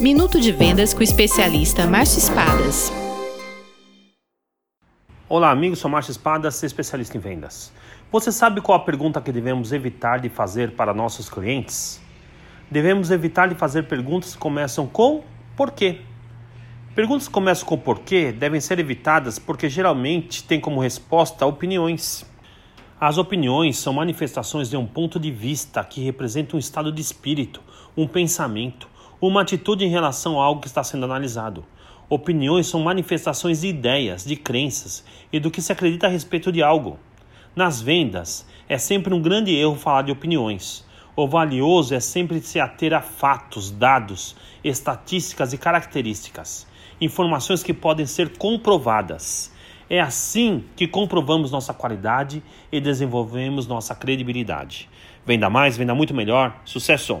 Minuto de Vendas com o especialista Márcio Espadas. Olá, amigos, sou Márcio Espadas, especialista em vendas. Você sabe qual a pergunta que devemos evitar de fazer para nossos clientes? Devemos evitar de fazer perguntas que começam com por quê. Perguntas que começam com porquê devem ser evitadas porque geralmente têm como resposta opiniões. As opiniões são manifestações de um ponto de vista que representa um estado de espírito, um pensamento, uma atitude em relação a algo que está sendo analisado. Opiniões são manifestações de ideias, de crenças e do que se acredita a respeito de algo. Nas vendas, é sempre um grande erro falar de opiniões. O valioso é sempre se ater a fatos, dados, estatísticas e características informações que podem ser comprovadas. É assim que comprovamos nossa qualidade e desenvolvemos nossa credibilidade. Venda mais, venda muito melhor. Sucesso!